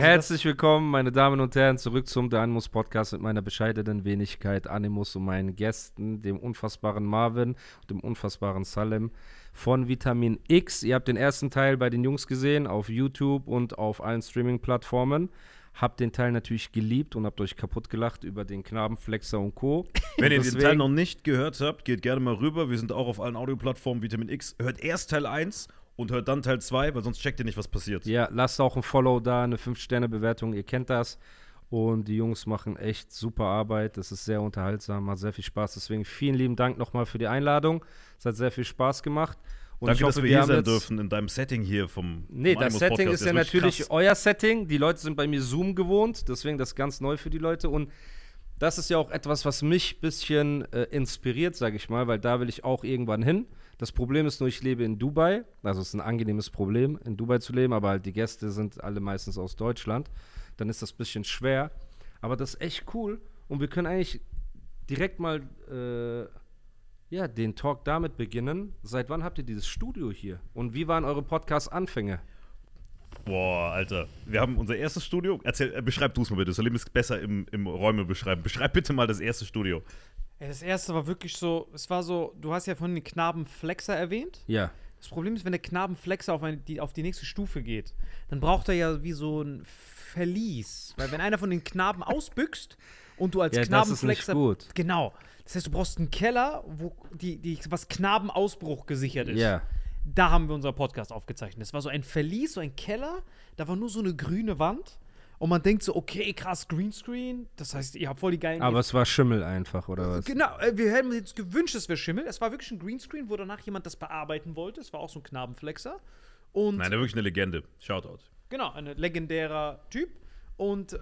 Herzlich willkommen, meine Damen und Herren, zurück zum The Animus Podcast mit meiner bescheidenen Wenigkeit Animus und meinen Gästen, dem unfassbaren Marvin und dem unfassbaren Salem von Vitamin X. Ihr habt den ersten Teil bei den Jungs gesehen auf YouTube und auf allen Streaming-Plattformen. Habt den Teil natürlich geliebt und habt euch kaputt gelacht über den Knabenflexer und Co. Wenn ihr den Teil noch nicht gehört habt, geht gerne mal rüber. Wir sind auch auf allen Audioplattformen Vitamin X. Hört erst Teil 1 und hört dann Teil 2, weil sonst checkt ihr nicht, was passiert. Ja, lasst auch ein Follow da, eine 5-Sterne-Bewertung, ihr kennt das. Und die Jungs machen echt super Arbeit. Das ist sehr unterhaltsam, hat sehr viel Spaß. Deswegen vielen lieben Dank nochmal für die Einladung. Es hat sehr viel Spaß gemacht. Und Danke, ich hoffe, dass wir hier haben sein dürfen in deinem Setting hier vom Nee, vom das Setting Podcast. ist ja natürlich krass. euer Setting. Die Leute sind bei mir Zoom gewohnt, deswegen das ganz neu für die Leute. Und das ist ja auch etwas, was mich ein bisschen äh, inspiriert, sage ich mal, weil da will ich auch irgendwann hin. Das Problem ist nur, ich lebe in Dubai. Also es ist ein angenehmes Problem, in Dubai zu leben, aber halt die Gäste sind alle meistens aus Deutschland. Dann ist das ein bisschen schwer. Aber das ist echt cool. Und wir können eigentlich direkt mal äh, ja, den Talk damit beginnen. Seit wann habt ihr dieses Studio hier? Und wie waren eure Podcast-Anfänge? Boah, Alter. Wir haben unser erstes Studio. Erzähl, äh, beschreib du es mal bitte. Salim ist besser im, im Räume beschreiben. Beschreib bitte mal das erste Studio. Ja, das erste war wirklich so, es war so, du hast ja vorhin den Knabenflexer erwähnt. Ja. Das Problem ist, wenn der Knabenflexer auf, eine, die, auf die nächste Stufe geht, dann braucht er ja wie so ein Verlies. Weil wenn einer von den Knaben ausbüchst und du als Ja, das ist Knabenflexer. gut. Genau. Das heißt, du brauchst einen Keller, wo die, die, was Knabenausbruch gesichert ist. Ja. Da haben wir unseren Podcast aufgezeichnet. Das war so ein Verlies, so ein Keller, da war nur so eine grüne Wand. Und man denkt so, okay, krass, Greenscreen. Das heißt, ihr habt voll die geilen Aber es war Schimmel einfach, oder was? Genau, äh, wir hätten uns jetzt gewünscht, es wäre Schimmel. Es war wirklich ein Greenscreen, wo danach jemand das bearbeiten wollte. Es war auch so ein Knabenflexer. Und Nein, der wirklich eine Legende. Shoutout. genau, ein legendärer Typ. Und,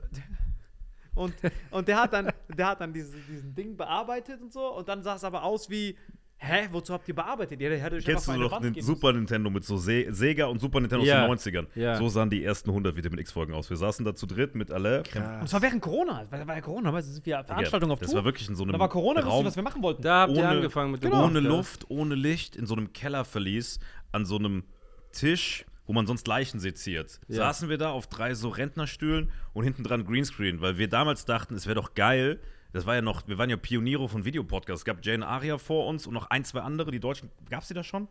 und, und der hat dann, der hat dann dieses, diesen Ding bearbeitet und so. Und dann sah es aber aus wie, hä, wozu habt ihr bearbeitet? Ja, der hat euch Kennst du noch Wand den Super Nintendo mit so Se Sega und Super Nintendo Ja. aus den 90ern? Ja. So sahen die ersten 100 Vitamin X-Folgen aus. Wir saßen da zu dritt mit Alain. müssen. Und es war während Corona. Es war, war ja Corona, weißt du, sind wir Veranstaltungen auf Das Tour. war wirklich in so einem da war Corona, Raum, was wir machen wollten. Da habt ihr Ohne- angefangen mit dem Genau. ohne ja. Luft, ohne Licht, in so einem Kellerverlies, an so einem Tisch, wo man sonst Leichen seziert. Ja. Saßen wir da auf drei so Rentnerstühlen und hinten dran Greenscreen, weil wir damals dachten, es wäre doch geil. Das war ja noch, wir waren ja Pioniere von Videopodcasts. Es gab Jane Aria vor uns und noch ein, zwei andere, die Deutschen. Gab es die da schon?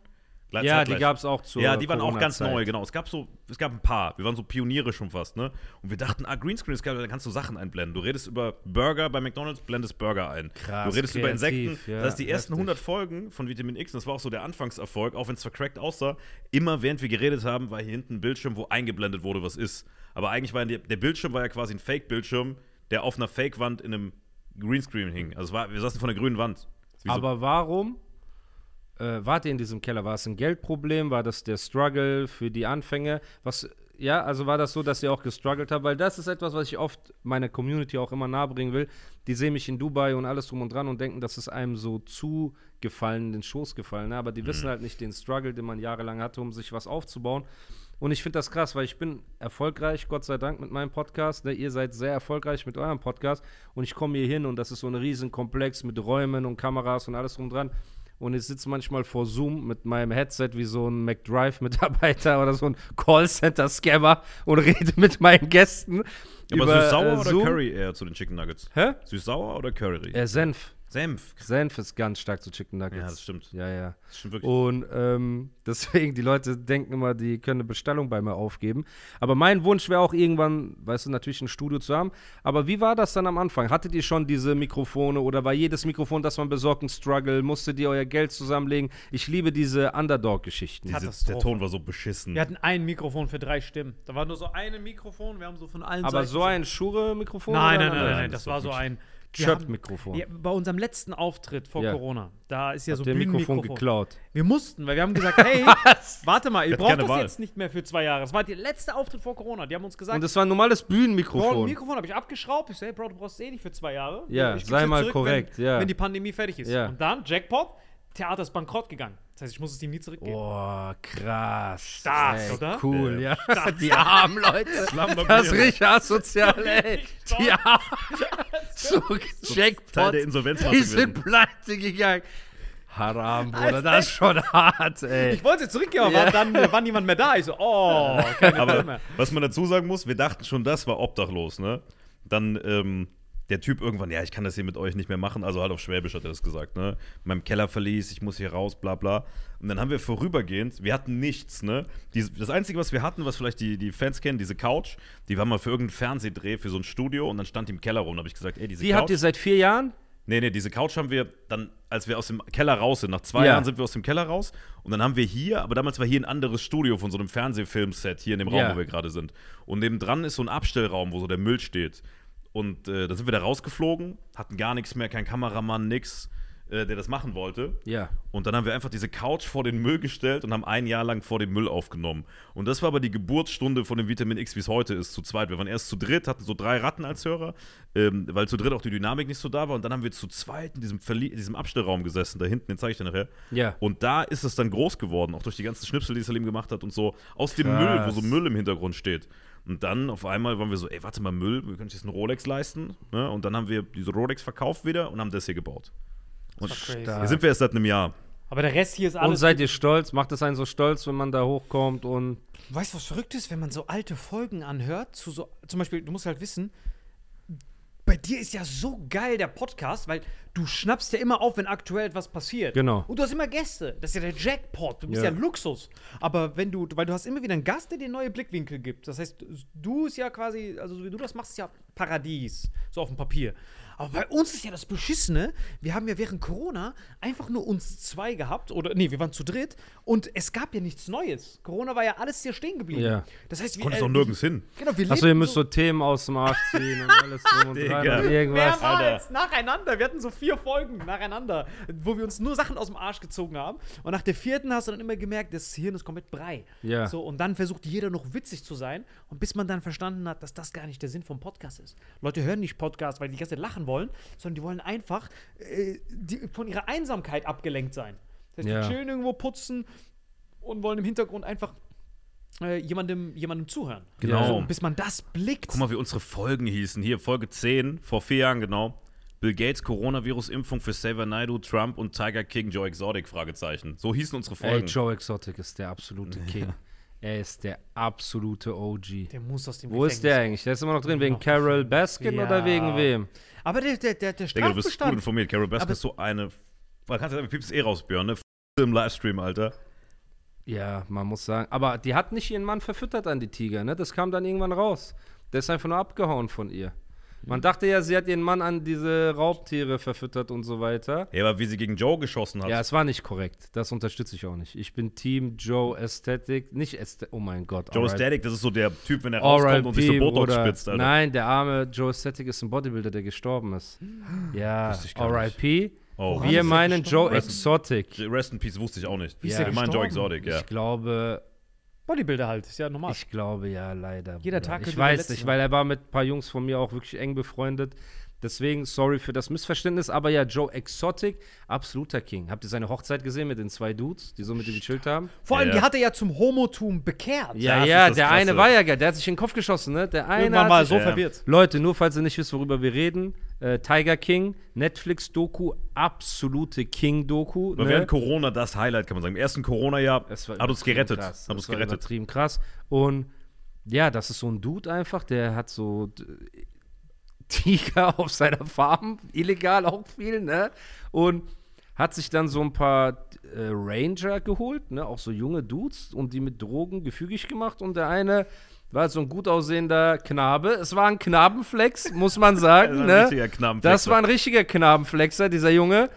Gleich- Ja, zeitgleich. die gab es auch zu. Ja, die waren auch ganz neu, genau. Es gab so, es gab ein paar. Wir waren so Pioniere schon fast, ne? Und wir dachten, ah, Greenscreen ist geil, da kannst du Sachen einblenden. Du redest über Burger bei McDonalds, blendest Burger ein. Krass, du redest über kreativ, Insekten. ja, das heißt, die ersten heftig. 100 Folgen von Vitamin X, das war auch so der Anfangserfolg, auch wenn es vercrackt aussah, immer während wir geredet haben, war hier hinten ein Bildschirm, wo eingeblendet wurde, was ist. Aber eigentlich war der, der Bildschirm war ja quasi ein Fake-Bildschirm, der auf einer Fake-Wand in einem Greenscreen hing. Also es war, wir saßen vor einer grünen Wand. So- Aber warum äh, wart ihr in diesem Keller? War es ein Geldproblem? War das der Struggle für die Anfänge? Was, ja, also war das so, dass ihr auch gestruggelt habt? Weil das ist etwas, was ich oft meiner Community auch immer nahebringen will. Die sehen mich in Dubai und alles drum und dran und denken, das ist einem so zugefallen, den Schoß gefallen. Ne? Aber die wissen halt nicht den Struggle, den man jahrelang hatte, um sich was aufzubauen. Und ich finde das krass, weil ich bin erfolgreich, Gott sei Dank, mit meinem Podcast. Ne? Ihr seid sehr erfolgreich mit eurem Podcast. Und ich komme hier hin und das ist so ein riesen Komplex mit Räumen und Kameras und alles drum dran. Und ich sitze manchmal vor Zoom mit meinem Headset wie so ein McDrive-Mitarbeiter oder so ein Callcenter-Scammer und rede mit meinen Gästen. Aber über, süß-sauer äh, oder. Curry eher zu den Chicken Nuggets? Hä? Süß-sauer oder Curry? Äh, Senf. Senf. Senf ist ganz stark zu Chicken Nuggets. Ja, das stimmt. Ja, ja. Das stimmt wirklich. Und ähm, deswegen, die Leute denken immer, die können eine Bestellung bei mir aufgeben. Aber mein Wunsch wäre auch irgendwann, weißt du, natürlich ein Studio zu haben. Aber wie war das dann am Anfang? Hattet ihr schon diese Mikrofone oder war jedes Mikrofon, das man besorgt, ein Struggle? Musstet ihr euer Geld zusammenlegen? Ich liebe diese Underdog-Geschichten. Diese, der Ton war so beschissen. Wir hatten ein Mikrofon für drei Stimmen. Da war nur so ein Mikrofon, wir haben so von allen Aber Seiten so ein Schure-Mikrofon? Nein, nein, nein, ein nein, anderes? nein, das war so ein wir Chirp-Mikrofon. Ja, bei unserem letzten Auftritt vor Ja. Corona, da ist ja so Habt ihr ein Mikrofon Bühnenmikrofon. geklaut. Wir mussten, weil wir haben gesagt, hey, warte mal, ihr hatten braucht das Wahl. jetzt nicht mehr für zwei Jahre. Das war der letzte Auftritt vor Corona. Die haben uns gesagt, Und das war ein normales Bro, ein Bühnenmikrofon. Mikrofon habe ich abgeschraubt. Ich so, hey, Bro, du brauchst es eh nicht für zwei Jahre. Ja, ich geb's sei mal zurück, korrekt, wenn, ja. Wenn die Pandemie fertig ist. Und dann, Jackpot, Theater ist bankrott gegangen. Das heißt, ich muss es ihm nie zurückgeben. Boah, krass. Stark, ey, oder? Cool, ja. Die armen Leute. Das ist richtig asozial, ey. Die armen. So, Teil Jackpot. der Insolvenzmasse Die sind pleite gegangen. Haram, Bruder, das ist schon hart, ey. Ich wollte sie zurückgeben, aber Ja. dann war niemand mehr da. Ich so, oh, keine Aber mehr. was man dazu sagen muss, wir dachten schon, das war obdachlos, ne? Dann, ähm, der Typ irgendwann, ja, ich kann das hier mit euch nicht mehr machen, also halt auf Schwäbisch hat er das gesagt, ne? In meinem Keller verließ, ich muss hier raus, bla bla. Und dann haben wir vorübergehend, wir hatten nichts, ne? Dies, das Einzige, was wir hatten, was vielleicht die, die Fans kennen, diese Couch, die war mal für irgendeinen Fernsehdreh, für so ein Studio und dann stand die im Keller rum. Da habe ich gesagt, ey, diese Die Couch. habt ihr seit vier Jahren? Nee, nee, diese Couch haben wir dann, als wir aus dem Keller raus sind, nach zwei Ja. Jahren sind wir aus dem Keller raus und dann haben wir hier, aber damals war hier ein anderes Studio von so einem Fernsehfilmset hier in dem Raum, Ja. wo wir gerade sind. Und nebendran ist so ein Abstellraum, wo so der Müll steht. Und äh, da sind wir da rausgeflogen, hatten gar nichts mehr, kein Kameramann, nix, äh, der das machen wollte. Ja. Und dann haben wir einfach diese Couch vor den Müll gestellt und haben ein Jahr lang vor dem Müll aufgenommen. Und das war aber die Geburtsstunde von dem Vitamin X, wie es heute ist, zu zweit. Wir waren erst zu dritt, hatten so drei Ratten als Hörer, ähm, weil zu dritt auch die Dynamik nicht so da war. Und dann haben wir zu zweit in diesem, Verli diesem Abstellraum gesessen, da hinten, den zeige ich dir nachher. Ja. Und da ist es dann groß geworden, auch durch die ganzen Schnipsel, die Salim gemacht hat und so, aus dem Krass. Müll, wo so Müll im Hintergrund steht. Und dann auf einmal waren wir so, ey, warte mal, Müll, wir können uns jetzt einen Rolex leisten. Ne? Und dann haben wir diese Rolex verkauft wieder und haben das hier gebaut. Und hier sind wir erst seit einem Jahr. Aber der Rest hier ist Und alles. seid ihr stolz? Macht es einen so stolz, wenn man da hochkommt und. Weißt du, was verrückt ist, wenn man so alte Folgen anhört? Zu so, zum Beispiel, du musst halt wissen, bei dir ist ja so geil der Podcast, weil du schnappst ja immer auf, wenn aktuell etwas passiert. Genau. Und du hast immer Gäste. Das ist ja der Jackpot. Du bist Ja. ja, Luxus. Aber wenn du, weil du hast immer wieder einen Gast, der dir neue Blickwinkel gibt. Das heißt, du ist ja quasi, also so wie du das machst, ist ja Paradies. So auf dem Papier. Aber bei uns ist ja das Beschissene. Wir haben ja während Corona einfach nur uns zwei gehabt. Oder, nee, wir waren zu dritt. Und es gab ja nichts Neues. Corona war ja alles hier stehen geblieben. Ja. Das heißt, wir. Konntest äh, auch nirgends hin. Genau, wir Achso, ihr müsst so Themen aus dem Arsch ziehen und alles drum und dran und irgendwas. Mehrmals nacheinander. Wir hatten so vier Folgen nacheinander, wo wir uns nur Sachen aus dem Arsch gezogen haben. Und nach der vierten hast du dann immer gemerkt, das Hirn ist komplett brei. Ja. So, und dann versucht jeder noch witzig zu sein. Und bis man dann verstanden hat, dass das gar nicht der Sinn vom Podcast ist. Leute hören nicht Podcast, weil die die ganze Zeit lachen wollen, sondern die wollen einfach äh, die, von ihrer Einsamkeit abgelenkt sein. Das heißt, Ja. die chillen irgendwo, putzen und wollen im Hintergrund einfach äh, jemandem, jemandem zuhören. Genau. So, und bis man das blickt. Guck mal, wie unsere Folgen hießen. Hier, Folge 10, vor vier Jahren genau. Bill Gates Coronavirus-Impfung für Xavier Naidoo, Trump und Tiger King Joe Exotic, Fragezeichen. So hießen unsere Ey, Folgen. Joe Exotic ist der absolute King. Er ist der absolute OG. Der muss aus dem Wo ist der Gefängnis. eigentlich? Der ist immer noch drin wegen Noch Carol Baskin Ja. oder wegen wem? Aber der, der, der, der Digga, du bist gut informiert. Carol Baskin ist so eine. Man kann sagen, piepst eh raus, Björn, ne? F im Livestream, Alter. Ja, man muss sagen. Aber die hat nicht ihren Mann verfüttert an die Tiger, ne? Das kam dann irgendwann raus. Der ist einfach nur abgehauen von ihr. Man dachte ja, sie hat ihren Mann an diese Raubtiere verfüttert und so weiter. Ja, aber wie sie gegen Joe geschossen hat. Ja, es war nicht korrekt. Das unterstütze ich auch nicht. Ich bin Team Joe Aesthetic. Nicht Ästhetik. Oh mein Gott. Joe. Static, das ist so der Typ, wenn er rauskommt und sich so Botox Bruder. spitzt, Alter. Nein, der arme Joe Aesthetic ist ein Bodybuilder, der gestorben ist. Ja. RIP. Oh. Wir meinen Joe? Exotic. Rest in Peace wusste ich auch nicht. Er Wir meinen Joe? Exotic, ja. Ich glaube, Bodybuilder halt, ist ja normal. ich glaube ja, leider. Jeder Bruder. Tag Ich weiß nicht, weil er war mit ein paar Jungs von mir auch wirklich eng befreundet. Deswegen, sorry für das Missverständnis, aber ja, Joe Exotic, absoluter King. Habt ihr seine Hochzeit gesehen mit den zwei Dudes, die so mit ihm gechillt haben? Vor allem, Ja, die hat er ja zum Homotum bekehrt. Ja, Das ja, der Krasse. eine war ja geil, der hat sich in den Kopf geschossen, ne? Der eine Irgendwann hat mal sich, so Ja. verwirrt. Leute, nur falls ihr nicht wisst, worüber wir reden, äh, Tiger King, Netflix-Doku, absolute King-Doku. Aber ne? während Corona das Highlight, kann man sagen. Im ersten Corona-Jahr hat uns gerettet. Krass. Hat uns gerettet. übertrieben krass. Und ja, das ist so ein Dude einfach, der hat so Tiger auf seiner Farm, illegal auch viel, ne? Und hat sich dann so ein paar äh, Ranger geholt, ne? Auch so junge Dudes und die mit Drogen gefügig gemacht. Und der eine war so ein gut aussehender Knabe. Es war ein Knabenflex, muss man Das sagen, ist ein ne? richtiger Knabenflexer. Das war ein richtiger Knabenflexer, dieser Junge.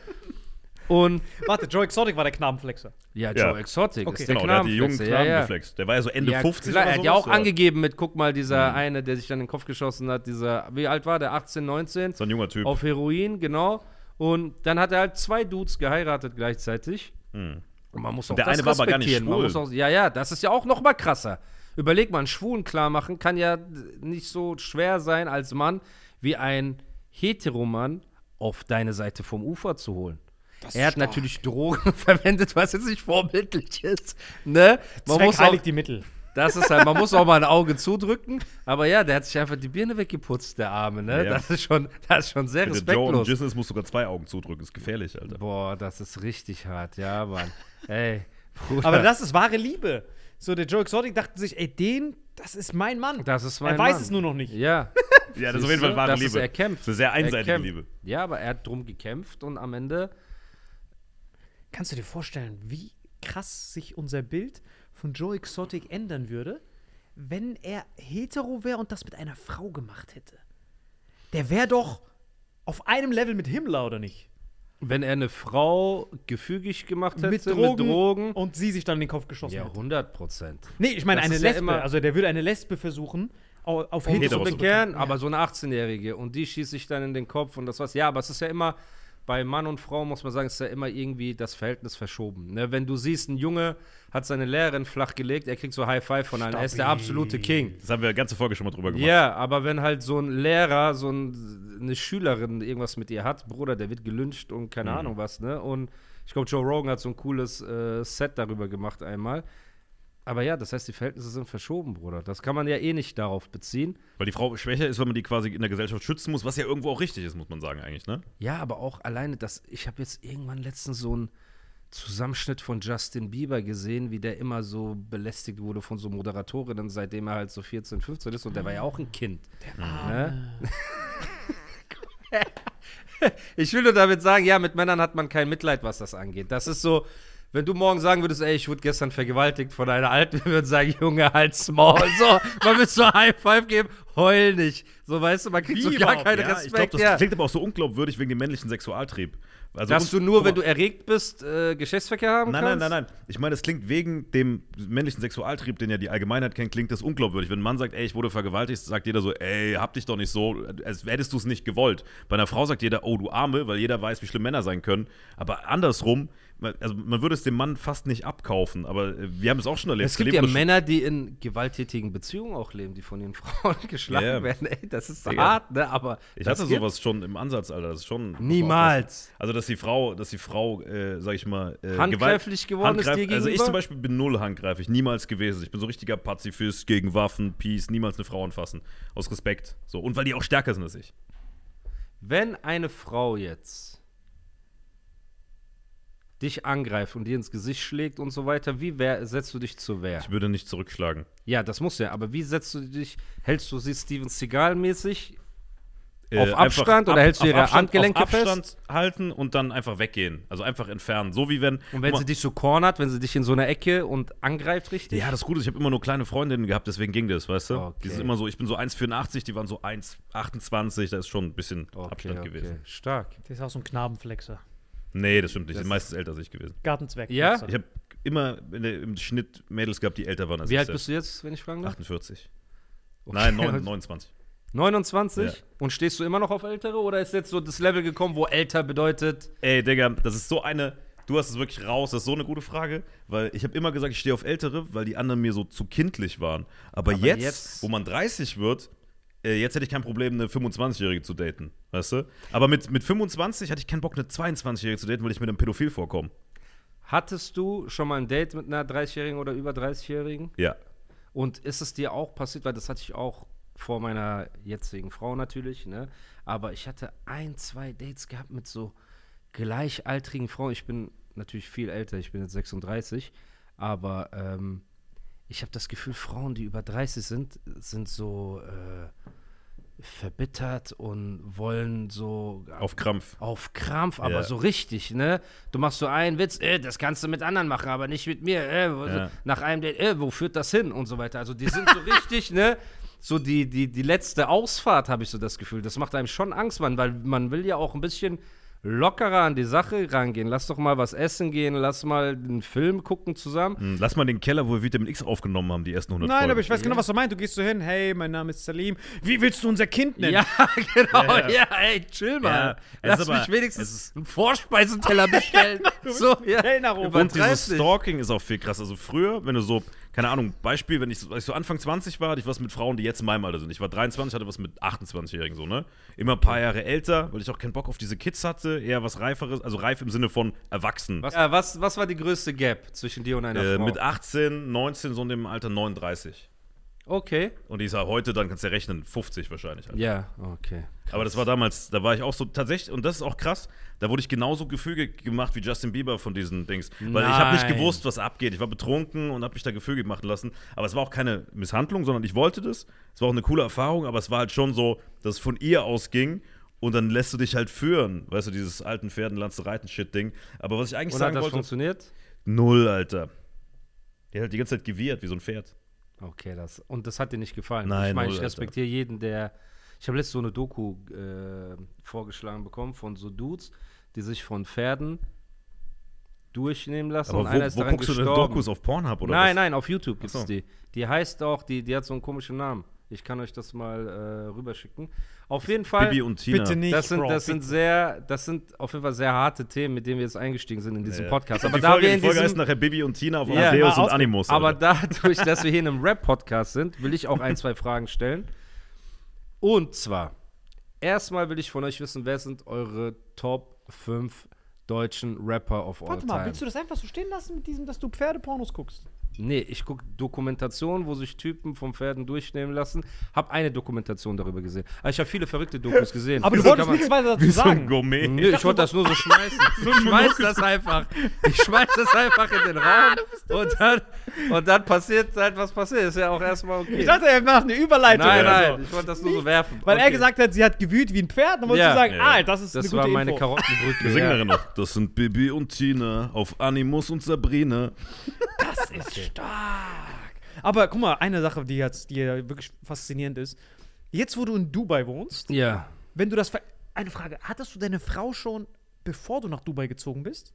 Und Warte, Joe Exotic war der Knabenflexer. ja, Ja. Joe Exotic Okay. ist der Genau, der hat die jungen. Knaben ja, ja. geflext. Der war ja so Ende Ja, 50 klar, oder er hat ja auch oder? angegeben mit, guck mal, dieser eine, der sich dann in den Kopf geschossen hat, dieser, wie alt war der? 18, 19? So ein junger Typ. Auf Heroin, genau. Und dann hat er halt zwei Dudes geheiratet gleichzeitig. Und man muss auch der das eine war aber gar nicht schwul. auch, ja, ja, das ist ja auch noch mal krasser. Überleg mal, einen Schwulen klar machen kann ja nicht so schwer sein als Mann, wie ein Heteromann auf deine Seite vom Ufer zu holen. Er hat natürlich Drogen verwendet, was jetzt nicht vorbildlich ist. Ne? Man Zweck muss auch, heiligt die Mittel. Das ist halt, man muss auch mal ein Auge zudrücken. Aber ja, der hat sich einfach die Birne weggeputzt, der Arme, ne? Ja. Das, ist schon, das ist schon sehr Wenn der Joe und respektlos. Jizzes muss sogar zwei Augen zudrücken. Ist gefährlich, Alter. Boah, das ist richtig hart, ja, Mann. Ey, Bruder. Aber das ist wahre Liebe. So, der Joe Exotic dachte sich, ey, den, das ist mein Mann. das ist mein er weiß Mann. es nur noch nicht. Ja. Ja, das ist auf jeden Fall wahre das Liebe. Ist, er kämpft. Das ist eine sehr Er einseitige. Liebe. Ja, aber er hat drum gekämpft und am Ende Kannst du dir vorstellen, wie krass sich unser Bild von Joe Exotic ändern würde, wenn er hetero wäre und das mit einer Frau gemacht hätte? Der wäre doch auf einem Level mit Himmler, oder nicht? Wenn er eine Frau gefügig gemacht hätte mit, Drogen mit Drogen und sie sich dann in den Kopf geschossen ja, hätte. 100 Prozent. Nee, ich meine Das eine ja Lesbe. immer- also der würde eine Lesbe versuchen, au- auf hetero zu bekehren, Ja. aber so eine 18-Jährige und die schießt sich dann in den Kopf und das was. Ja, aber es ist ja immer, bei Mann und Frau muss man sagen, ist ja immer irgendwie das Verhältnis verschoben. Ne? Wenn du siehst, ein Junge hat seine Lehrerin flachgelegt, er kriegt so High Five von allen, er ist der absolute King. Das haben wir ganze Folge schon mal drüber gemacht. Ja, aber wenn halt so ein Lehrer, so ein, eine Schülerin irgendwas mit ihr hat, Bruder, der wird gelünscht und keine Mhm. Ahnung was, ne? Und ich glaube, Joe Rogan hat so ein cooles äh, Set darüber gemacht einmal. Aber ja, das heißt, die Verhältnisse sind verschoben, Bruder. Das kann man ja eh nicht darauf beziehen. Weil die Frau schwächer ist, weil man die quasi in der Gesellschaft schützen muss, was ja irgendwo auch richtig ist, muss man sagen, eigentlich, ne? Ja, aber auch alleine das, ich habe jetzt irgendwann letztens so einen Zusammenschnitt von Justin Bieber gesehen, wie der immer so belästigt wurde von so Moderatorinnen, seitdem er halt so 14, 15 ist und der war ja auch ein Kind. Ne? ich will nur damit sagen, ja, mit Männern hat man kein Mitleid, was das angeht. Das ist so, wenn du morgen sagen würdest, ey, ich wurde gestern vergewaltigt von einer Alten, wir würden sagen, Junge, halt's Maul. So, man würde so High Five geben, heul nicht. So, weißt du, man kriegt so Wie gar überhaupt? keinen ja, ich glaube, Respekt. das ja. klingt aber auch so unglaubwürdig wegen dem männlichen Sexualtrieb. Also Dass du nur, wenn du erregt bist, äh, Geschlechtsverkehr haben Nein, nein, kannst? nein, nein. Ich meine, es klingt wegen dem männlichen Sexualtrieb, den ja die Allgemeinheit kennt, klingt das unglaubwürdig. Wenn ein Mann sagt, ey, ich wurde vergewaltigt, sagt jeder so, ey, hab dich doch nicht so, als hättest du es nicht gewollt. Bei einer Frau sagt jeder, oh, du Arme, weil jeder weiß, wie schlimm Männer sein können. Aber andersrum, also man würde es dem Mann fast nicht abkaufen, aber äh, wir haben es auch schon erlebt. Es gibt ja Männer, die in gewalttätigen Beziehungen auch leben, die von ihren Frauen geschlagen Ja. werden. Ey, das ist Digga. hart, ne? Aber Ich hatte sowas schon im Ansatz, Alter. Das ist schon. Niemals. Also, dass die Frau, dass die Frau, äh, sag ich mal, äh, Handgreiflich geworden ist dir Handgreif- Also, ich gegenüber? zum Beispiel bin null handgreiflich, niemals gewesen. Ich bin so richtiger Pazifist gegen Waffen, Peace, niemals eine Frau anfassen. Aus Respekt. So. Und weil die auch stärker sind als ich. Wenn eine Frau jetzt dich angreift und dir ins Gesicht schlägt und so weiter, wie wehr, setzt du dich zur Wehr? Ich würde nicht zurückschlagen. Ja, das muss ja, aber wie setzt du dich, hältst du sie Steven Seagal-mäßig Äh, Auf Abstand oder hältst du ihre Abstand, Handgelenke auf Abstand halten und dann einfach weggehen. Also einfach entfernen. So wie wenn. und wenn sie dich so cornert, wenn sie dich in so einer Ecke und angreift richtig? Ja, das Gute ist, ich habe immer nur kleine Freundinnen gehabt, deswegen ging das, weißt du? Okay. Die sind immer so, ich bin so 1,84, die waren so 1,28, da ist schon ein bisschen Okay, Abstand okay. gewesen. Stark. Der ist auch so ein Knabenflexer. Nee, das stimmt nicht. Das sind meistens älter als ich gewesen. Gartenzwerg. Ja? Ich habe immer der, im Schnitt Mädels gehabt, die älter waren als Wie ich alt selbst. bist du jetzt, wenn ich fragen darf? 48. Okay. Nein, neun- 29. 29? Ja. Und stehst du immer noch auf Ältere oder ist jetzt so das Level gekommen, wo älter bedeutet. Ey, Digga, das ist so eine. Du hast es wirklich raus, das ist so eine gute Frage, weil ich habe immer gesagt, ich stehe auf Ältere, weil die anderen mir so zu kindlich waren. Aber, Aber jetzt, jetzt- wo man 30 wird, jetzt hätte ich kein Problem, eine 25-Jährige zu daten, weißt du? Aber mit, mit 25 hatte ich keinen Bock, eine 22-Jährige zu daten, weil ich mit einem Pädophil vorkomme. Hattest du schon mal ein Date mit einer 30-Jährigen oder über 30-Jährigen? Ja. Und ist es dir auch passiert, weil das hatte ich auch vor meiner jetzigen Frau natürlich, ne? Aber ich hatte ein, zwei Dates gehabt mit so gleichaltrigen Frauen. Ich bin natürlich viel älter, ich bin jetzt 36, aber ähm, ich habe das Gefühl, Frauen, die über 30 sind, sind so äh, verbittert und wollen so Auf Krampf. auf Krampf, aber Ja. so richtig, ne? Du machst so einen Witz, äh, das kannst du mit anderen machen, aber nicht mit mir. Äh, Ja. Nach einem äh, wo führt das hin und so weiter. Also die sind so richtig, ne? So die, die, die letzte Ausfahrt, habe ich so das Gefühl. Das macht einem schon Angst, Mann, weil man will ja auch ein bisschen lockerer an die Sache rangehen. Lass doch mal was essen gehen, lass mal einen Film gucken zusammen. Hm, Lass mal den Keller, wo wir Vitamin X aufgenommen haben, die ersten 100 Nein, Folgen. aber ich weiß genau, was du meinst. Du gehst so hin, hey, mein Name ist Salim. Wie willst du unser Kind nennen? Ja, genau, ja, Ja, ey, chill mal. Ja, es Lass ist aber- mich wenigstens ist- einen Vorspeisenteller bestellen. du so, ja. Und dieses. Stalking ist auch viel krass. Also früher, wenn du so keine Ahnung, Beispiel, wenn ich, so- als ich so Anfang 20 war, hatte ich was mit Frauen, die jetzt in meinem Alter sind. Ich war 23, hatte was mit 28-Jährigen so, ne? Immer ein paar Jahre älter, weil ich auch keinen Bock auf diese Kids hatte, eher was Reiferes, also reif im Sinne von erwachsen. Was, ja, was, was war die größte Gap zwischen dir und einer Äh, Frau? mit 18, 19, so in dem Alter 39. okay. Und die ist heute, dann kannst du ja rechnen, 50 wahrscheinlich. Halt. Ja, okay. Aber das war damals, da war ich auch so tatsächlich, und das ist auch krass, da wurde ich genauso gefügig gemacht wie Justin Bieber von diesen Dings. Weil ich habe nicht Nein. gewusst, was abgeht. Ich war betrunken und habe mich da gefügig machen lassen. Aber es war auch keine Misshandlung, sondern ich wollte das. Es war auch eine coole Erfahrung, aber es war halt schon so, dass es von ihr ausging. Und dann lässt du dich halt führen. Weißt du, dieses alten Pferden, lernst du reiten Shit-Ding. Aber was ich eigentlich Und hat sagen das wollte. funktioniert? Null, Alter. Der hat halt die ganze Zeit gewirrt, wie so ein Pferd. Okay, das. Und das hat dir nicht gefallen. Nein, ich meine, ich respektiere jeden, der. Ich habe letztens so eine Doku äh, vorgeschlagen bekommen von so Dudes, die sich von Pferden durchnehmen lassen. und Aber einer wo, ist wo guckst du denn gestorben. Dokus auf Pornhub oder nein, was? nein, auf YouTube gibt es so. die. Die heißt auch, die, die hat so einen komischen Namen. Ich kann euch das mal äh, rüberschicken. Auf jeden Fall. Bibi und Tina. Bitte nicht, das sind, Bro. das sind sehr, das sind auf jeden Fall sehr harte Themen, mit denen wir jetzt eingestiegen sind in diesem Ja. Podcast. Aber die da Folge, wir die in Folge heißt nachher Bibi und Tina auf Ja, Amadeus mal und Animus. aber Alter. dadurch, dass wir hier in einem Rap-Podcast sind, will ich auch ein, zwei Fragen stellen. Und zwar, erstmal will ich von euch wissen, wer sind eure Top 5 deutschen Rapper of all Warte mal, time? willst du das einfach so stehen lassen mit diesem, dass du Pferdepornos guckst? Nee, ich gucke Dokumentationen, wo sich Typen vom Pferden durchnehmen lassen. Hab eine Dokumentation darüber gesehen. Aber ich habe viele verrückte Dokus gesehen. Aber du wolltest nichts weiter dazu Wie so ein sagen. Gourmet. Nö, ich wollte das nur so schmeißen. Ich schmeiß das einfach. Ich schmeiß das einfach in den Raum. Und dann, und dann passiert halt, was passiert. Ist ja auch erstmal okay. Ich dachte, er macht eine Überleitung. nein, oder nein, So. ich wollte das nur so werfen. Weil er Okay. gesagt hat, sie hat gewühlt wie ein Pferd. Dann wolltest Ja. du sagen, Ja. ah, das ist das eine war gute meine Info. Karottenbrücke. Wir singen ja. noch. Das sind Bibi und Tina auf Animus und Sabrina. Das ist stark. Aber guck mal, eine Sache, die jetzt die ja wirklich faszinierend ist. Jetzt, wo du in Dubai wohnst, Ja. wenn du das. ver- Eine Frage: Hattest du deine Frau schon, bevor du nach Dubai gezogen bist?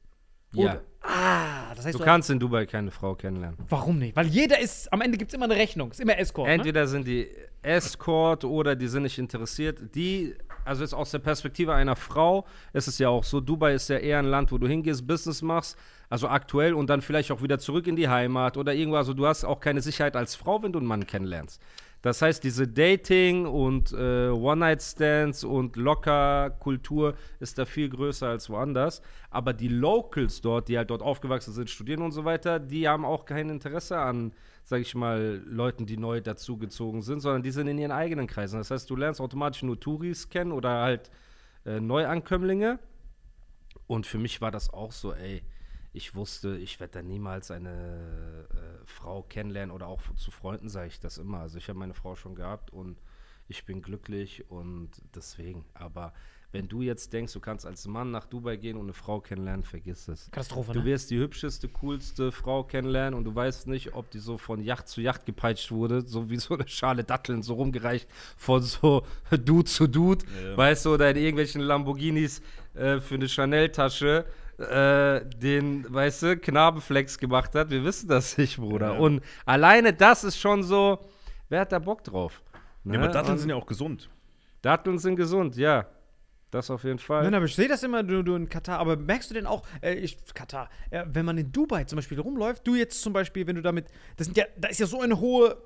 Ja. Oder- Ah, das heißt, Du du kannst in Dubai keine Frau kennenlernen. Warum nicht? Weil jeder ist, am Ende gibt es immer eine Rechnung. Ist immer Escort. Ne? Entweder sind die Escort oder die sind nicht interessiert. Die, also jetzt aus der Perspektive einer Frau, ist es ja auch so, Dubai ist ja eher ein Land, wo du hingehst, Business machst, also aktuell und dann vielleicht auch wieder zurück in die Heimat oder irgendwo. Also du hast auch keine Sicherheit als Frau, wenn du einen Mann kennenlernst. Das heißt, diese Dating und äh, One-Night-Stands und Locker-Kultur ist da viel größer als woanders. Aber die Locals dort, die halt dort aufgewachsen sind, studieren und so weiter, die haben auch kein Interesse an, sag ich mal, Leuten, die neu dazugezogen sind, sondern die sind in ihren eigenen Kreisen. Das heißt, du lernst automatisch nur Touris kennen oder halt äh, Neuankömmlinge. Und für mich war das auch so, ey, ich wusste, ich werde da niemals eine äh, Frau kennenlernen oder auch zu Freunden sage ich das immer. Also ich habe meine Frau schon gehabt und ich bin glücklich und deswegen. Aber wenn du jetzt denkst, du kannst als Mann nach Dubai gehen und eine Frau kennenlernen, vergiss es. Katastrophe, Du ne? wirst die hübscheste, coolste Frau kennenlernen und du weißt nicht, ob die so von Yacht zu Yacht gepeitscht wurde, so wie so eine Schale Datteln so rumgereicht von so Dude zu Dude, Ja. weißt du, oder in irgendwelchen Lamborghinis äh, für eine Chanel-Tasche äh, den, weißt du, Knabenflex gemacht hat. Wir wissen das nicht, Bruder. Ja. Und alleine das ist schon so, wer hat da Bock drauf? Ja, Ne? aber Datteln Und sind ja auch gesund. Datteln sind gesund, ja. Das auf jeden Fall. Nein, aber ich sehe das immer, du, du in Katar, aber merkst du denn auch, äh, ich, Katar, äh, wenn man in Dubai zum Beispiel rumläuft, du jetzt zum Beispiel, wenn du damit, das sind ja, da ist ja so eine hohe